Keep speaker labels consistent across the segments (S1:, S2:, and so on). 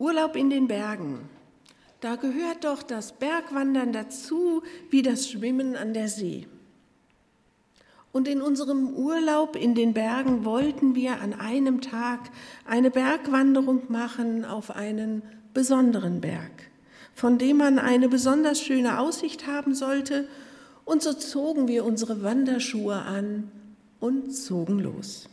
S1: Urlaub in den Bergen. Da gehört doch das Bergwandern dazu, wie das Schwimmen an der See. Und in unserem Urlaub in den Bergen wollten wir an einem Tag eine Bergwanderung machen auf einen besonderen Berg, von dem man eine besonders schöne Aussicht haben sollte. Und so zogen wir unsere Wanderschuhe an und zogen los.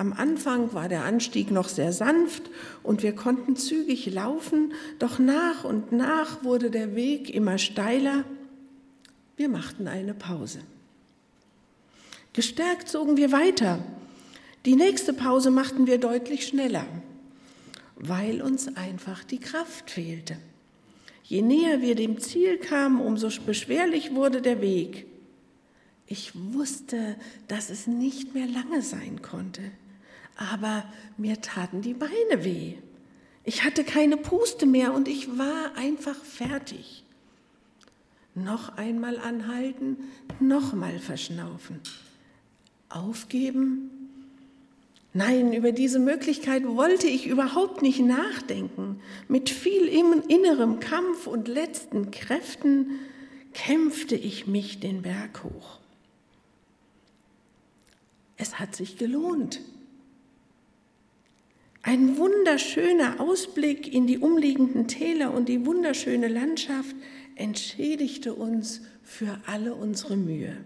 S1: Am Anfang war der Anstieg noch sehr sanft und wir konnten zügig laufen, doch nach und nach wurde der Weg immer steiler. Wir machten eine Pause. Gestärkt zogen wir weiter. Die nächste Pause machten wir deutlich schneller, weil uns einfach die Kraft fehlte. Je näher wir dem Ziel kamen, umso beschwerlich wurde der Weg. Ich wusste, dass es nicht mehr lange sein konnte, aber mir taten die Beine weh. Ich hatte keine Puste mehr und ich war einfach fertig. Noch einmal anhalten, nochmal verschnaufen. Aufgeben? Nein, über diese Möglichkeit wollte ich überhaupt nicht nachdenken. Mit viel innerem Kampf und letzten Kräften kämpfte ich mich den Berg hoch. Es hat sich gelohnt. Ein wunderschöner Ausblick in die umliegenden Täler und die wunderschöne Landschaft entschädigte uns für alle unsere Mühe.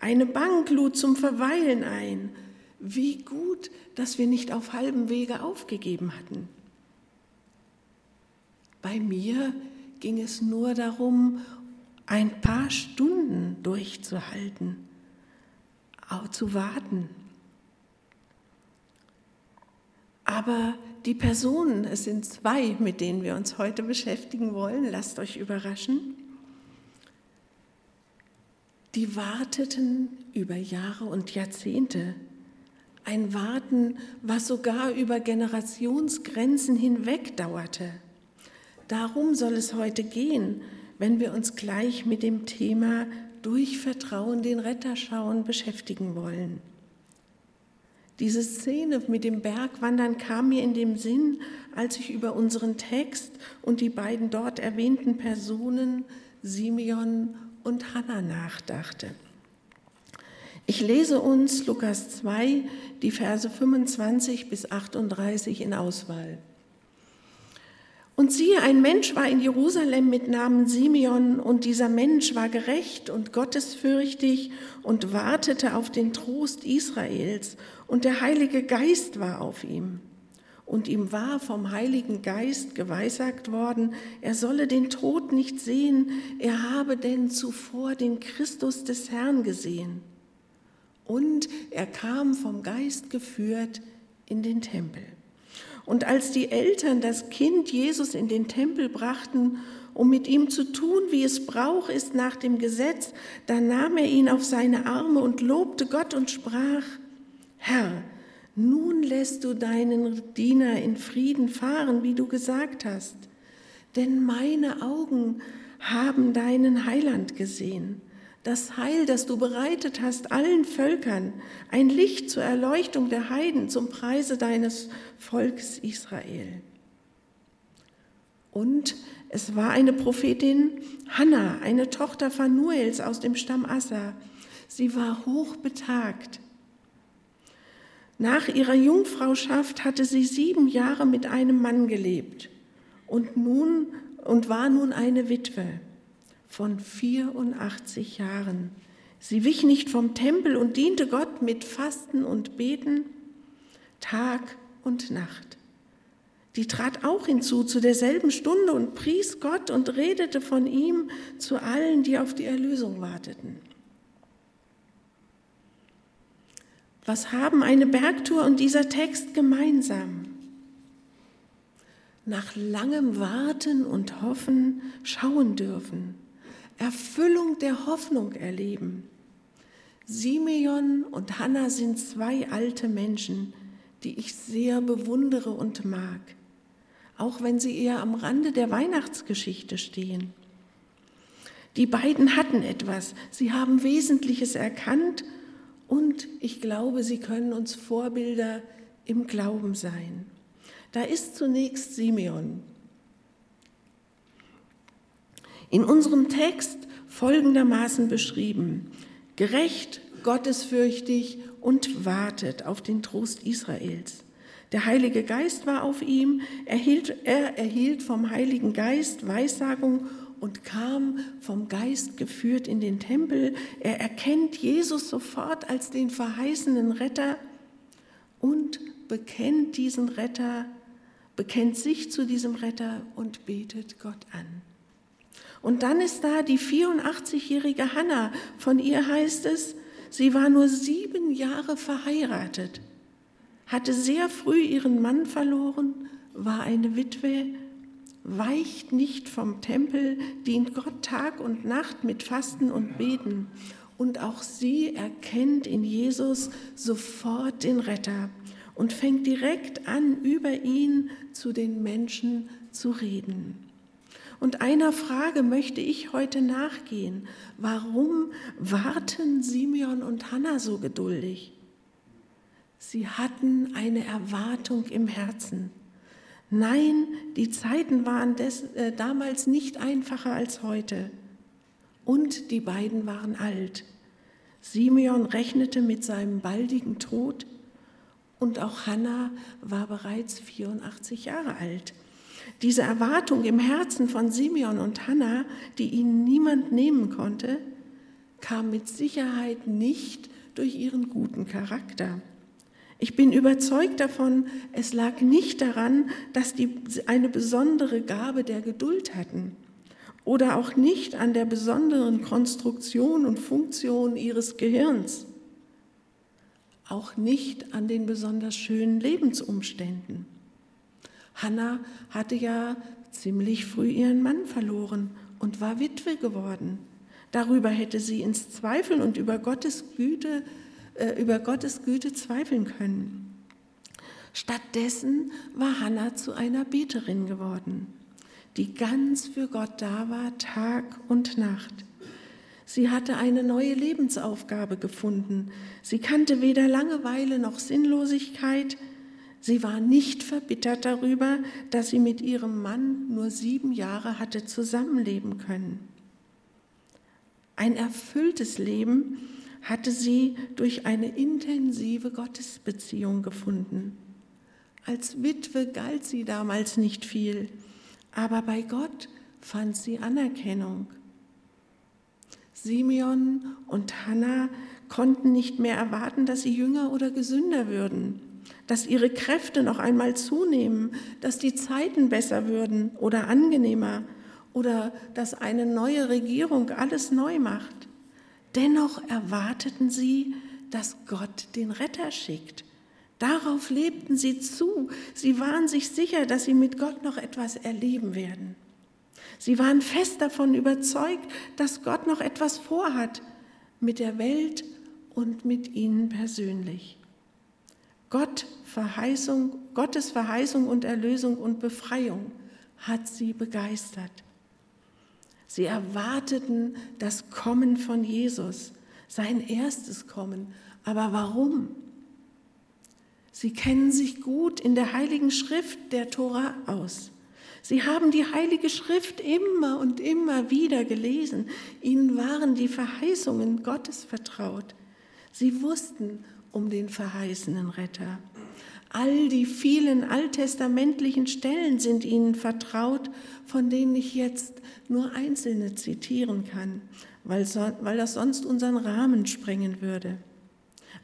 S1: Eine Bank lud zum Verweilen ein. Wie gut, dass wir nicht auf halbem Wege aufgegeben hatten. Bei mir ging es nur darum, ein paar Stunden durchzuhalten zu warten. Aber die Personen, es sind zwei, mit denen wir uns heute beschäftigen wollen, lasst euch überraschen, die warteten über Jahre und Jahrzehnte. Ein Warten, was sogar über Generationsgrenzen hinweg dauerte. Darum soll es heute gehen, wenn wir uns gleich mit dem Thema durch Vertrauen den Retter schauen beschäftigen wollen. Diese Szene mit dem Bergwandern kam mir in den Sinn, als ich über unseren Text und die beiden dort erwähnten Personen Simeon und Hannah nachdachte. Ich lese uns Lukas 2, die Verse 25 bis 38 in Auswahl. Und siehe, ein Mensch war in Jerusalem mit Namen Simeon, und dieser Mensch war gerecht und gottesfürchtig und wartete auf den Trost Israels, und der Heilige Geist war auf ihm. Und ihm war vom Heiligen Geist geweissagt worden, er solle den Tod nicht sehen, er habe denn zuvor den Christus des Herrn gesehen. Und er kam vom Geist geführt in den Tempel. Und als die Eltern das Kind Jesus in den Tempel brachten, um mit ihm zu tun, wie es Brauch ist nach dem Gesetz, da nahm er ihn auf seine Arme und lobte Gott und sprach, Herr, nun lässt du deinen Diener in Frieden fahren, wie du gesagt hast, denn meine Augen haben deinen Heiland gesehen das Heil, das du bereitet hast allen Völkern, ein Licht zur Erleuchtung der Heiden zum Preise deines Volkes Israel. Und es war eine Prophetin Hannah, eine Tochter Phanuels aus dem Stamm Assa. Sie war hochbetagt. Nach ihrer Jungfrauschaft hatte sie sieben Jahre mit einem Mann gelebt und nun und war nun eine Witwe von 84 Jahren. Sie wich nicht vom Tempel und diente Gott mit Fasten und Beten Tag und Nacht. Die trat auch hinzu zu derselben Stunde und pries Gott und redete von ihm zu allen, die auf die Erlösung warteten. Was haben eine Bergtour und dieser Text gemeinsam? Nach langem Warten und Hoffen schauen dürfen, Erfüllung der Hoffnung erleben. Simeon und Hannah sind zwei alte Menschen, die ich sehr bewundere und mag, auch wenn sie eher am Rande der Weihnachtsgeschichte stehen. Die beiden hatten etwas, sie haben Wesentliches erkannt und ich glaube, sie können uns Vorbilder im Glauben sein. Da ist zunächst Simeon. In unserem Text folgendermaßen beschrieben, gerecht, gottesfürchtig und wartet auf den Trost Israels. Der Heilige Geist war auf ihm, er erhielt, er erhielt vom Heiligen Geist Weissagung und kam vom Geist geführt in den Tempel. Er erkennt Jesus sofort als den verheißenen Retter und bekennt diesen Retter, bekennt sich zu diesem Retter und betet Gott an. Und dann ist da die 84-jährige Hannah. Von ihr heißt es, sie war nur sieben Jahre verheiratet, hatte sehr früh ihren Mann verloren, war eine Witwe weicht nicht vom Tempel, dient Gott Tag und Nacht mit Fasten und Beten. Und auch sie erkennt in Jesus sofort den Retter und fängt direkt an, über ihn zu den Menschen zu reden. Und einer Frage möchte ich heute nachgehen. Warum warten Simeon und Hannah so geduldig? Sie hatten eine Erwartung im Herzen. Nein, die Zeiten waren des, äh, damals nicht einfacher als heute. Und die beiden waren alt. Simeon rechnete mit seinem baldigen Tod und auch Hannah war bereits 84 Jahre alt. Diese Erwartung im Herzen von Simeon und Hannah, die ihnen niemand nehmen konnte, kam mit Sicherheit nicht durch ihren guten Charakter. Ich bin überzeugt davon, es lag nicht daran, dass die eine besondere Gabe der Geduld hatten oder auch nicht an der besonderen Konstruktion und Funktion ihres Gehirns, auch nicht an den besonders schönen Lebensumständen. Hannah hatte ja ziemlich früh ihren Mann verloren und war Witwe geworden. Darüber hätte sie ins Zweifeln und über Gottes Güte äh, über Gottes Güte zweifeln können. Stattdessen war Hannah zu einer Beterin geworden, die ganz für Gott da war, Tag und Nacht. Sie hatte eine neue Lebensaufgabe gefunden. Sie kannte weder Langeweile noch Sinnlosigkeit. Sie war nicht verbittert darüber, dass sie mit ihrem Mann nur sieben Jahre hatte zusammenleben können. Ein erfülltes Leben hatte sie durch eine intensive Gottesbeziehung gefunden. Als Witwe galt sie damals nicht viel, aber bei Gott fand sie Anerkennung. Simeon und Hannah konnten nicht mehr erwarten, dass sie jünger oder gesünder würden, dass ihre Kräfte noch einmal zunehmen, dass die Zeiten besser würden oder angenehmer oder dass eine neue Regierung alles neu macht. Dennoch erwarteten sie, dass Gott den Retter schickt. Darauf lebten sie zu. Sie waren sich sicher, dass sie mit Gott noch etwas erleben werden. Sie waren fest davon überzeugt, dass Gott noch etwas vorhat mit der Welt und mit ihnen persönlich. Gott Verheißung, Gottes Verheißung und Erlösung und Befreiung hat sie begeistert. Sie erwarteten das Kommen von Jesus, sein erstes Kommen. Aber warum? Sie kennen sich gut in der heiligen Schrift der Tora aus. Sie haben die heilige Schrift immer und immer wieder gelesen. Ihnen waren die Verheißungen Gottes vertraut. Sie wussten um den verheißenen Retter. All die vielen alttestamentlichen Stellen sind Ihnen vertraut, von denen ich jetzt nur einzelne zitieren kann, weil, so, weil das sonst unseren Rahmen sprengen würde.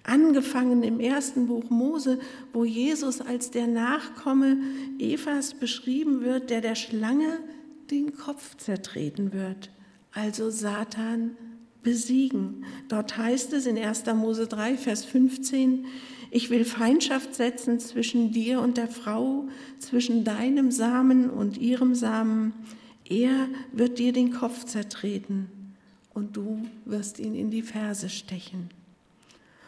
S1: Angefangen im ersten Buch Mose, wo Jesus als der Nachkomme Evas beschrieben wird, der der Schlange den Kopf zertreten wird, also Satan besiegen. Dort heißt es in 1. Mose 3, Vers 15, ich will Feindschaft setzen zwischen dir und der Frau, zwischen deinem Samen und ihrem Samen. Er wird dir den Kopf zertreten und du wirst ihn in die Ferse stechen.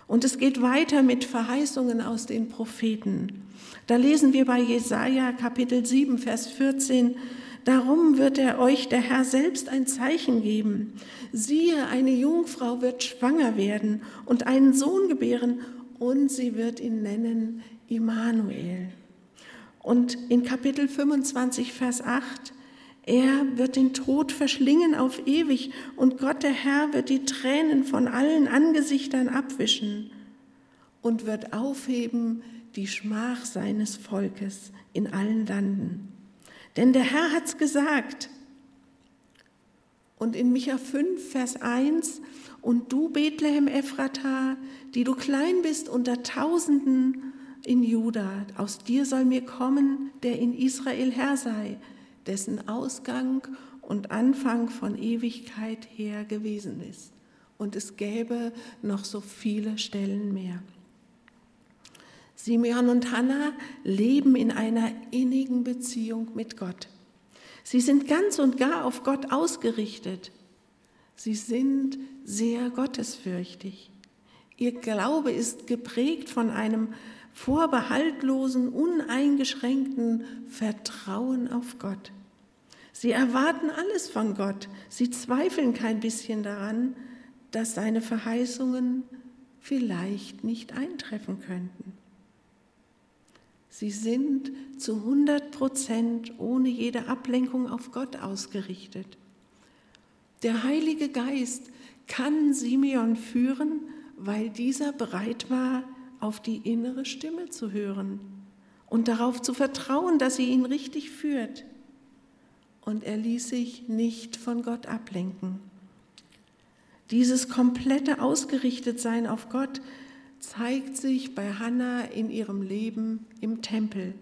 S1: Und es geht weiter mit Verheißungen aus den Propheten. Da lesen wir bei Jesaja Kapitel 7, Vers 14, Darum wird er euch der Herr selbst ein Zeichen geben. Siehe, eine Jungfrau wird schwanger werden und einen Sohn gebären und sie wird ihn nennen Immanuel. Und in Kapitel 25, Vers 8, er wird den Tod verschlingen auf ewig und Gott der Herr wird die Tränen von allen Angesichtern abwischen und wird aufheben die Schmach seines Volkes in allen Landen. Denn der Herr hat's gesagt. Und in Micha 5, Vers 1, und du, Bethlehem Ephrata, die du klein bist unter Tausenden in Juda, aus dir soll mir kommen, der in Israel Herr sei, dessen Ausgang und Anfang von Ewigkeit her gewesen ist. Und es gäbe noch so viele Stellen mehr. Simeon und Hannah leben in einer innigen Beziehung mit Gott. Sie sind ganz und gar auf Gott ausgerichtet. Sie sind sehr gottesfürchtig. Ihr Glaube ist geprägt von einem vorbehaltlosen, uneingeschränkten Vertrauen auf Gott. Sie erwarten alles von Gott. Sie zweifeln kein bisschen daran, dass seine Verheißungen vielleicht nicht eintreffen könnten. Sie sind zu 100 Prozent ohne jede Ablenkung auf Gott ausgerichtet. Der Heilige Geist kann Simeon führen, weil dieser bereit war, auf die innere Stimme zu hören und darauf zu vertrauen, dass sie ihn richtig führt. Und er ließ sich nicht von Gott ablenken. Dieses komplette Ausgerichtetsein auf Gott zeigt sich bei Hannah in ihrem Leben im Tempel.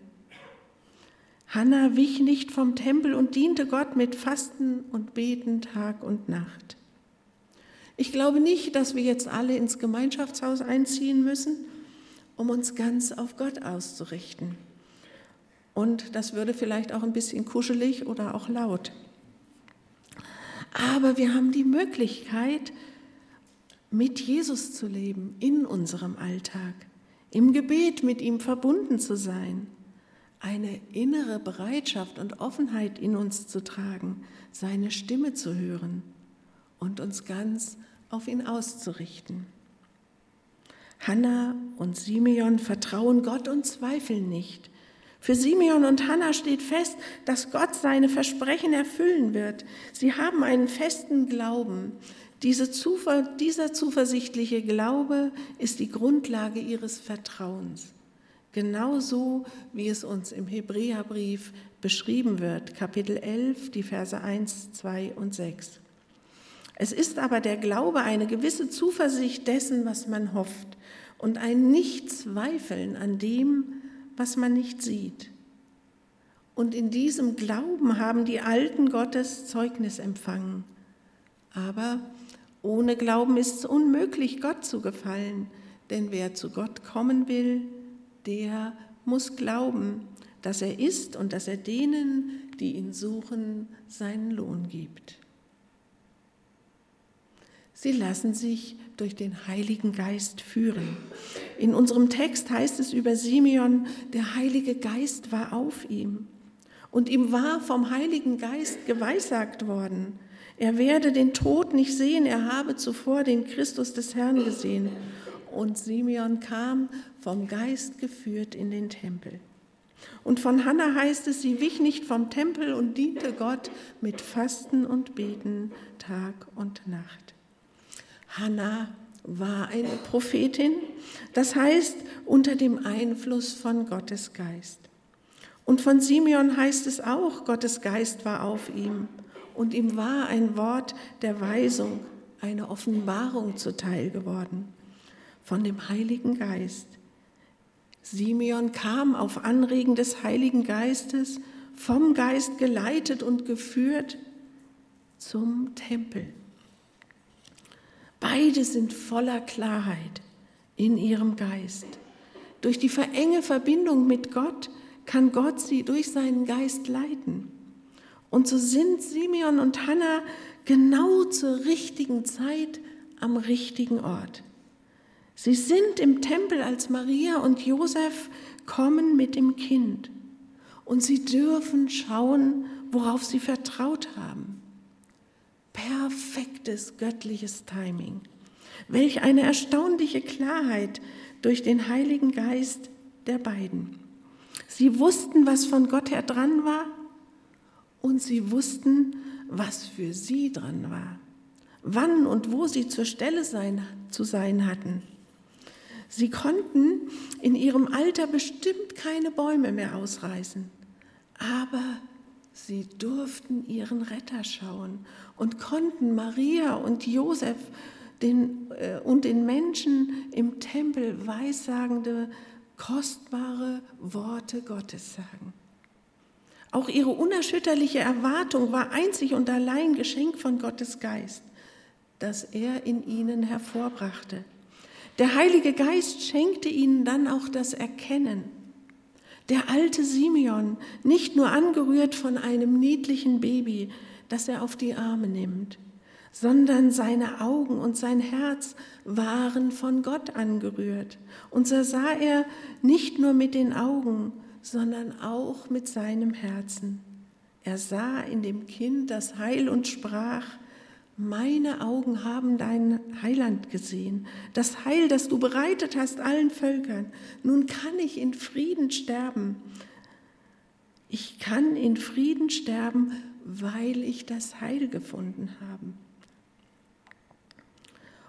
S1: Hannah wich nicht vom Tempel und diente Gott mit Fasten und Beten Tag und Nacht. Ich glaube nicht, dass wir jetzt alle ins Gemeinschaftshaus einziehen müssen, um uns ganz auf Gott auszurichten. Und das würde vielleicht auch ein bisschen kuschelig oder auch laut. Aber wir haben die Möglichkeit, mit Jesus zu leben in unserem Alltag, im Gebet mit ihm verbunden zu sein, eine innere Bereitschaft und Offenheit in uns zu tragen, seine Stimme zu hören und uns ganz auf ihn auszurichten. Hannah und Simeon vertrauen Gott und zweifeln nicht. Für Simeon und Hannah steht fest, dass Gott seine Versprechen erfüllen wird. Sie haben einen festen Glauben. Diese Zuver dieser zuversichtliche Glaube ist die Grundlage ihres Vertrauens. Genauso wie es uns im Hebräerbrief beschrieben wird, Kapitel 11, die Verse 1, 2 und 6. Es ist aber der Glaube eine gewisse Zuversicht dessen, was man hofft und ein Nichtzweifeln an dem, was man nicht sieht. Und in diesem Glauben haben die Alten Gottes Zeugnis empfangen. Aber ohne Glauben ist es unmöglich, Gott zu gefallen, denn wer zu Gott kommen will, der muss glauben, dass er ist und dass er denen, die ihn suchen, seinen Lohn gibt. Sie lassen sich durch den Heiligen Geist führen. In unserem Text heißt es über Simeon, der Heilige Geist war auf ihm und ihm war vom Heiligen Geist geweissagt worden, er werde den Tod nicht sehen, er habe zuvor den Christus des Herrn gesehen. Und Simeon kam vom Geist geführt in den Tempel. Und von Hannah heißt es, sie wich nicht vom Tempel und diente Gott mit Fasten und Beten Tag und Nacht. Hannah war eine Prophetin, das heißt unter dem Einfluss von Gottes Geist. Und von Simeon heißt es auch, Gottes Geist war auf ihm und ihm war ein Wort der Weisung, eine Offenbarung zuteil geworden von dem Heiligen Geist. Simeon kam auf Anregen des Heiligen Geistes, vom Geist geleitet und geführt zum Tempel. Beide sind voller Klarheit in ihrem Geist. Durch die verenge Verbindung mit Gott kann Gott sie durch seinen Geist leiten. Und so sind Simeon und Hannah genau zur richtigen Zeit am richtigen Ort. Sie sind im Tempel, als Maria und Josef kommen mit dem Kind. Und sie dürfen schauen, worauf sie vertraut haben. Perfektes göttliches Timing. Welch eine erstaunliche Klarheit durch den Heiligen Geist der beiden. Sie wussten, was von Gott her dran war und sie wussten, was für sie dran war, wann und wo sie zur Stelle sein, zu sein hatten. Sie konnten in ihrem Alter bestimmt keine Bäume mehr ausreißen, aber sie durften ihren Retter schauen und konnten Maria und Josef den, äh, und den Menschen im Tempel weissagende, kostbare Worte Gottes sagen. Auch ihre unerschütterliche Erwartung war einzig und allein Geschenk von Gottes Geist, das er in ihnen hervorbrachte. Der Heilige Geist schenkte ihnen dann auch das Erkennen. Der alte Simeon, nicht nur angerührt von einem niedlichen Baby, das er auf die Arme nimmt, sondern seine Augen und sein Herz waren von Gott angerührt. Und so sah er nicht nur mit den Augen, sondern auch mit seinem Herzen. Er sah in dem Kind das Heil und sprach, meine Augen haben dein Heiland gesehen, das Heil, das du bereitet hast allen Völkern. Nun kann ich in Frieden sterben. Ich kann in Frieden sterben, weil ich das Heil gefunden habe.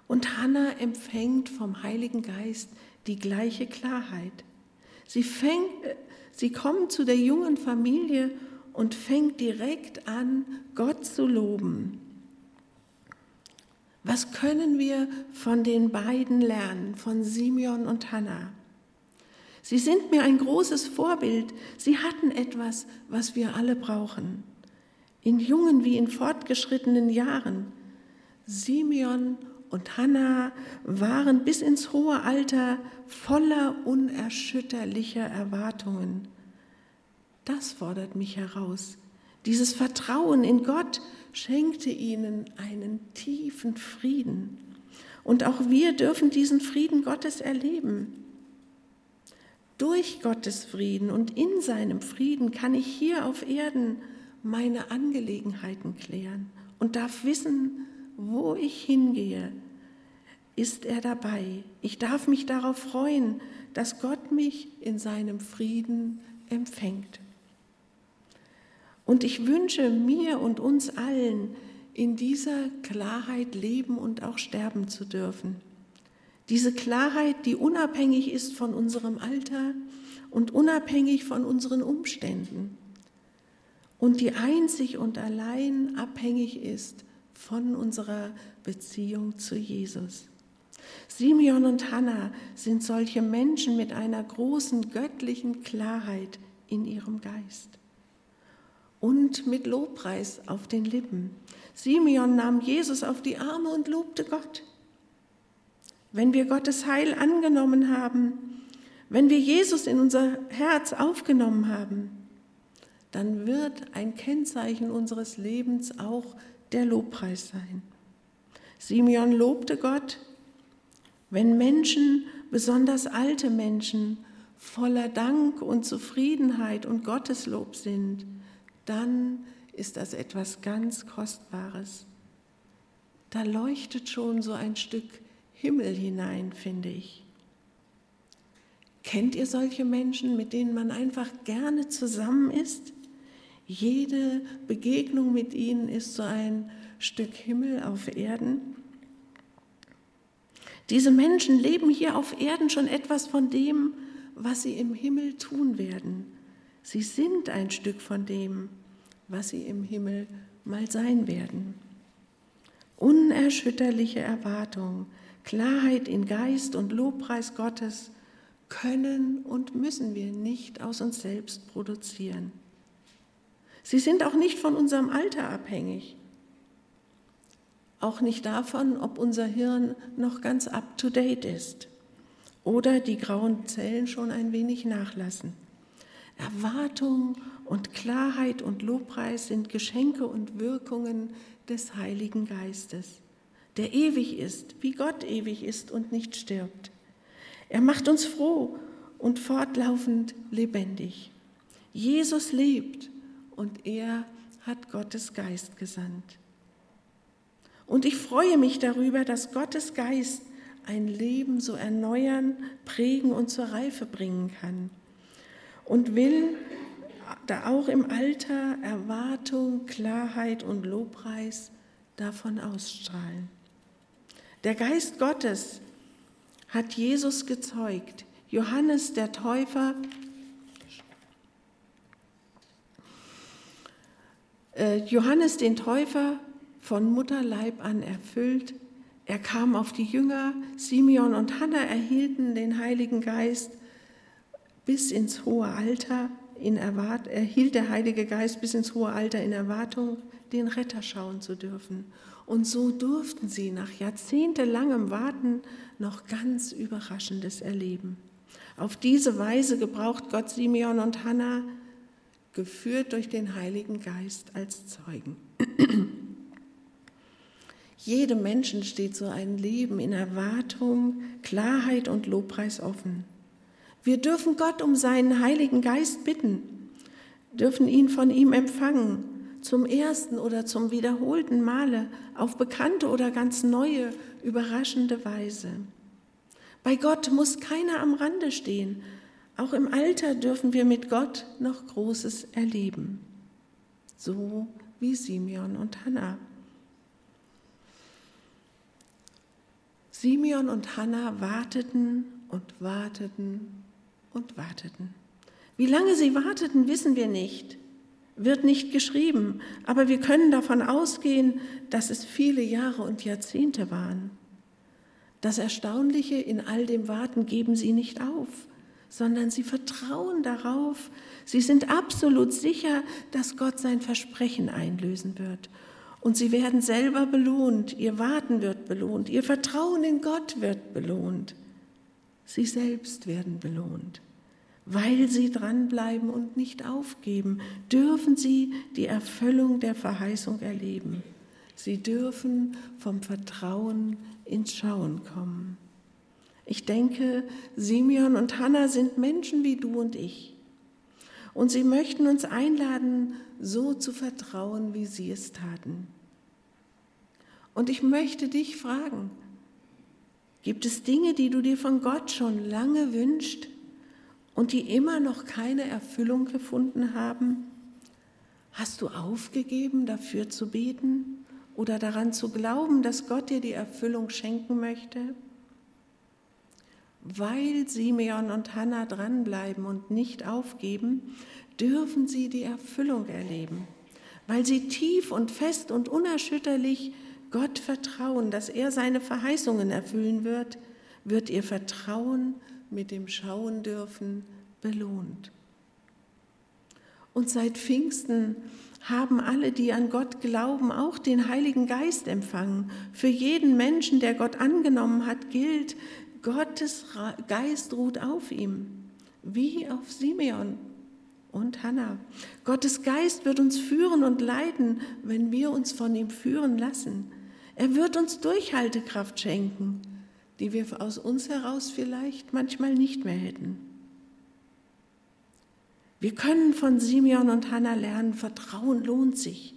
S1: Und Hannah empfängt vom Heiligen Geist die gleiche Klarheit. Sie, fängt, sie kommt zu der jungen Familie und fängt direkt an, Gott zu loben. Was können wir von den beiden lernen, von Simeon und Hannah? Sie sind mir ein großes Vorbild. Sie hatten etwas, was wir alle brauchen. In jungen wie in fortgeschrittenen Jahren. Simeon und Hannah waren bis ins hohe Alter voller unerschütterlicher Erwartungen. Das fordert mich heraus. Dieses Vertrauen in Gott schenkte ihnen einen tiefen Frieden. Und auch wir dürfen diesen Frieden Gottes erleben. Durch Gottes Frieden und in seinem Frieden kann ich hier auf Erden meine Angelegenheiten klären und darf wissen, wo ich hingehe, ist er dabei. Ich darf mich darauf freuen, dass Gott mich in seinem Frieden empfängt. Und ich wünsche mir und uns allen, in dieser Klarheit leben und auch sterben zu dürfen. Diese Klarheit, die unabhängig ist von unserem Alter und unabhängig von unseren Umständen und die einzig und allein abhängig ist von unserer Beziehung zu Jesus. Simeon und Hannah sind solche Menschen mit einer großen göttlichen Klarheit in ihrem Geist und mit Lobpreis auf den Lippen. Simeon nahm Jesus auf die Arme und lobte Gott. Wenn wir Gottes Heil angenommen haben, wenn wir Jesus in unser Herz aufgenommen haben, dann wird ein Kennzeichen unseres Lebens auch der Lobpreis sein. Simeon lobte Gott, wenn Menschen, besonders alte Menschen, voller Dank und Zufriedenheit und Gotteslob sind, dann ist das etwas ganz Kostbares. Da leuchtet schon so ein Stück Himmel hinein, finde ich. Kennt ihr solche Menschen, mit denen man einfach gerne zusammen ist? Jede Begegnung mit ihnen ist so ein Stück Himmel auf Erden. Diese Menschen leben hier auf Erden schon etwas von dem, was sie im Himmel tun werden. Sie sind ein Stück von dem, was sie im Himmel mal sein werden. Unerschütterliche Erwartung, Klarheit in Geist und Lobpreis Gottes können und müssen wir nicht aus uns selbst produzieren. Sie sind auch nicht von unserem Alter abhängig. Auch nicht davon, ob unser Hirn noch ganz up-to-date ist oder die grauen Zellen schon ein wenig nachlassen. Erwartung und Klarheit und Lobpreis sind Geschenke und Wirkungen des Heiligen Geistes, der ewig ist, wie Gott ewig ist und nicht stirbt. Er macht uns froh und fortlaufend lebendig. Jesus lebt und er hat Gottes Geist gesandt. Und ich freue mich darüber, dass Gottes Geist ein Leben so erneuern, prägen und zur Reife bringen kann. und will da auch im Alter Erwartung, Klarheit und Lobpreis davon ausstrahlen. Der Geist Gottes hat Jesus gezeugt. Johannes der Täufer Johannes den Täufer von Mutterleib an erfüllt. Er kam auf die Jünger, Simeon und Hannah erhielten den Heiligen Geist bis ins hohe Alter. In Erwart erhielt der Heilige Geist bis ins hohe Alter in Erwartung, den Retter schauen zu dürfen. Und so durften sie nach jahrzehntelangem Warten noch ganz Überraschendes erleben. Auf diese Weise gebraucht Gott Simeon und Hannah, geführt durch den Heiligen Geist als Zeugen. Jedem Menschen steht so ein Leben in Erwartung, Klarheit und Lobpreis offen. Wir dürfen Gott um seinen Heiligen Geist bitten, dürfen ihn von ihm empfangen, zum ersten oder zum wiederholten Male, auf bekannte oder ganz neue, überraschende Weise. Bei Gott muss keiner am Rande stehen. Auch im Alter dürfen wir mit Gott noch Großes erleben. So wie Simeon und Hannah. Simeon und Hannah warteten und warteten und warteten. Wie lange sie warteten, wissen wir nicht, wird nicht geschrieben, aber wir können davon ausgehen, dass es viele Jahre und Jahrzehnte waren. Das Erstaunliche in all dem Warten geben sie nicht auf, sondern sie vertrauen darauf, sie sind absolut sicher, dass Gott sein Versprechen einlösen wird. Und sie werden selber belohnt, ihr Warten wird belohnt, ihr Vertrauen in Gott wird belohnt. Sie selbst werden belohnt. Weil sie dranbleiben und nicht aufgeben, dürfen sie die Erfüllung der Verheißung erleben. Sie dürfen vom Vertrauen ins Schauen kommen. Ich denke, Simeon und Hannah sind Menschen wie du und ich. Und sie möchten uns einladen, so zu vertrauen, wie sie es taten. Und ich möchte dich fragen, gibt es Dinge, die du dir von Gott schon lange wünschst und die immer noch keine Erfüllung gefunden haben? Hast du aufgegeben, dafür zu beten oder daran zu glauben, dass Gott dir die Erfüllung schenken möchte? Weil Simeon und Hannah dranbleiben und nicht aufgeben, dürfen sie die Erfüllung erleben, weil sie tief und fest und unerschütterlich Gott vertrauen, dass er seine Verheißungen erfüllen wird, wird ihr Vertrauen mit dem Schauen dürfen belohnt. Und seit Pfingsten haben alle, die an Gott glauben, auch den Heiligen Geist empfangen. Für jeden Menschen, der Gott angenommen hat, gilt, Gottes Geist ruht auf ihm, wie auf Simeon und Hannah. Gottes Geist wird uns führen und leiten, wenn wir uns von ihm führen lassen. Er wird uns Durchhaltekraft schenken, die wir aus uns heraus vielleicht manchmal nicht mehr hätten. Wir können von Simeon und Hannah lernen, Vertrauen lohnt sich.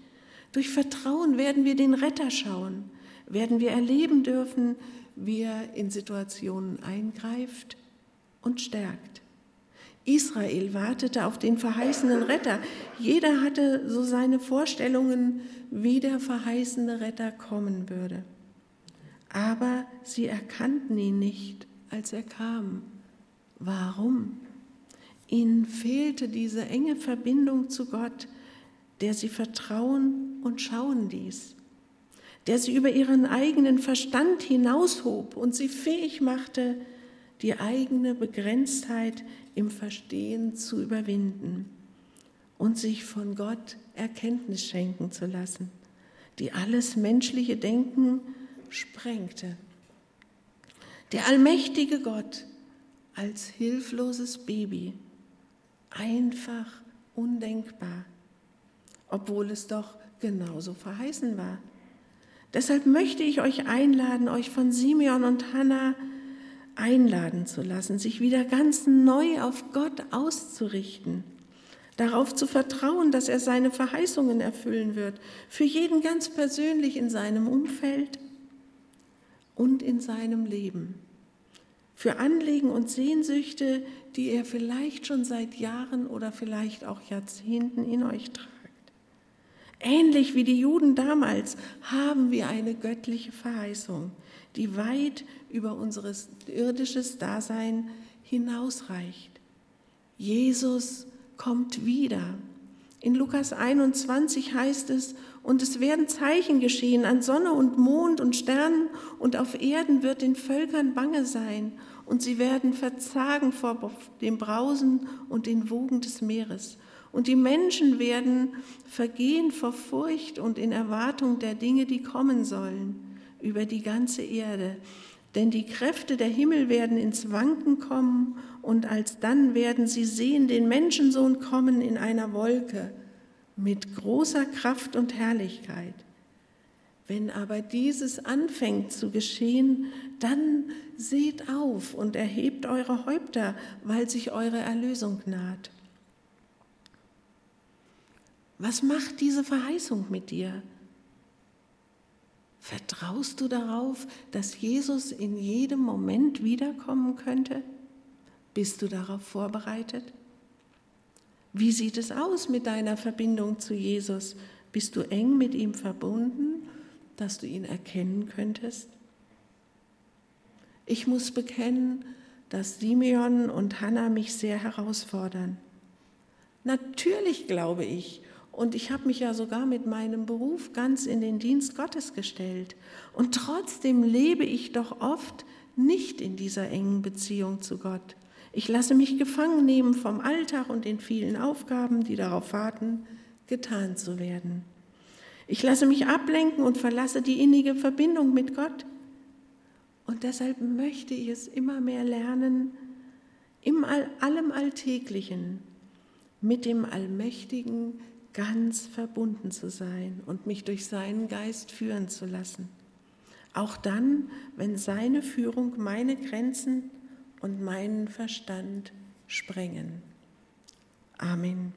S1: Durch Vertrauen werden wir den Retter schauen, werden wir erleben dürfen, wie er in Situationen eingreift und stärkt. Israel wartete auf den verheißenen Retter. Jeder hatte so seine Vorstellungen, wie der verheißene Retter kommen würde. Aber sie erkannten ihn nicht, als er kam. Warum? Ihnen fehlte diese enge Verbindung zu Gott, der sie vertrauen und schauen ließ, der sie über ihren eigenen Verstand hinaushob und sie fähig machte, die eigene Begrenztheit im Verstehen zu überwinden und sich von Gott Erkenntnis schenken zu lassen, die alles menschliche Denken sprengte. Der allmächtige Gott als hilfloses Baby, einfach undenkbar, obwohl es doch genauso verheißen war. Deshalb möchte ich euch einladen, euch von Simeon und Hannah einladen zu lassen, sich wieder ganz neu auf Gott auszurichten, darauf zu vertrauen, dass er seine Verheißungen erfüllen wird, für jeden ganz persönlich in seinem Umfeld und in seinem Leben. für Anliegen und Sehnsüchte, die ihr vielleicht schon seit Jahren oder vielleicht auch Jahrzehnten in euch tragt. Ähnlich wie die Juden damals haben wir eine göttliche Verheißung, die weit über unser irdisches Dasein hinausreicht. Jesus kommt wieder. In Lukas 21 heißt es, und es werden Zeichen geschehen an Sonne und Mond und Sternen, und auf Erden wird den Völkern bange sein, und sie werden verzagen vor dem Brausen und den Wogen des Meeres. Und die Menschen werden vergehen vor Furcht und in Erwartung der Dinge, die kommen sollen, über die ganze Erde. Denn die Kräfte der Himmel werden ins Wanken kommen und alsdann werden sie sehen den Menschensohn kommen in einer Wolke mit großer Kraft und Herrlichkeit. Wenn aber dieses anfängt zu geschehen, dann seht auf und erhebt eure Häupter, weil sich eure Erlösung naht. Was macht diese Verheißung mit dir? Vertraust du darauf, dass Jesus in jedem Moment wiederkommen könnte? Bist du darauf vorbereitet? Wie sieht es aus mit deiner Verbindung zu Jesus? Bist du eng mit ihm verbunden, dass du ihn erkennen könntest? Ich muss bekennen, dass Simeon und Hannah mich sehr herausfordern. Natürlich glaube ich und ich habe mich ja sogar mit meinem Beruf ganz in den Dienst Gottes gestellt. Und trotzdem lebe ich doch oft nicht in dieser engen Beziehung zu Gott. Ich lasse mich gefangen nehmen vom Alltag und den vielen Aufgaben, die darauf warten, getan zu werden. Ich lasse mich ablenken und verlasse die innige Verbindung mit Gott. Und deshalb möchte ich es immer mehr lernen, im allem Alltäglichen mit dem Allmächtigen ganz verbunden zu sein und mich durch seinen Geist führen zu lassen. Auch dann, wenn seine Führung meine Grenzen und meinen Verstand sprengen. Amen.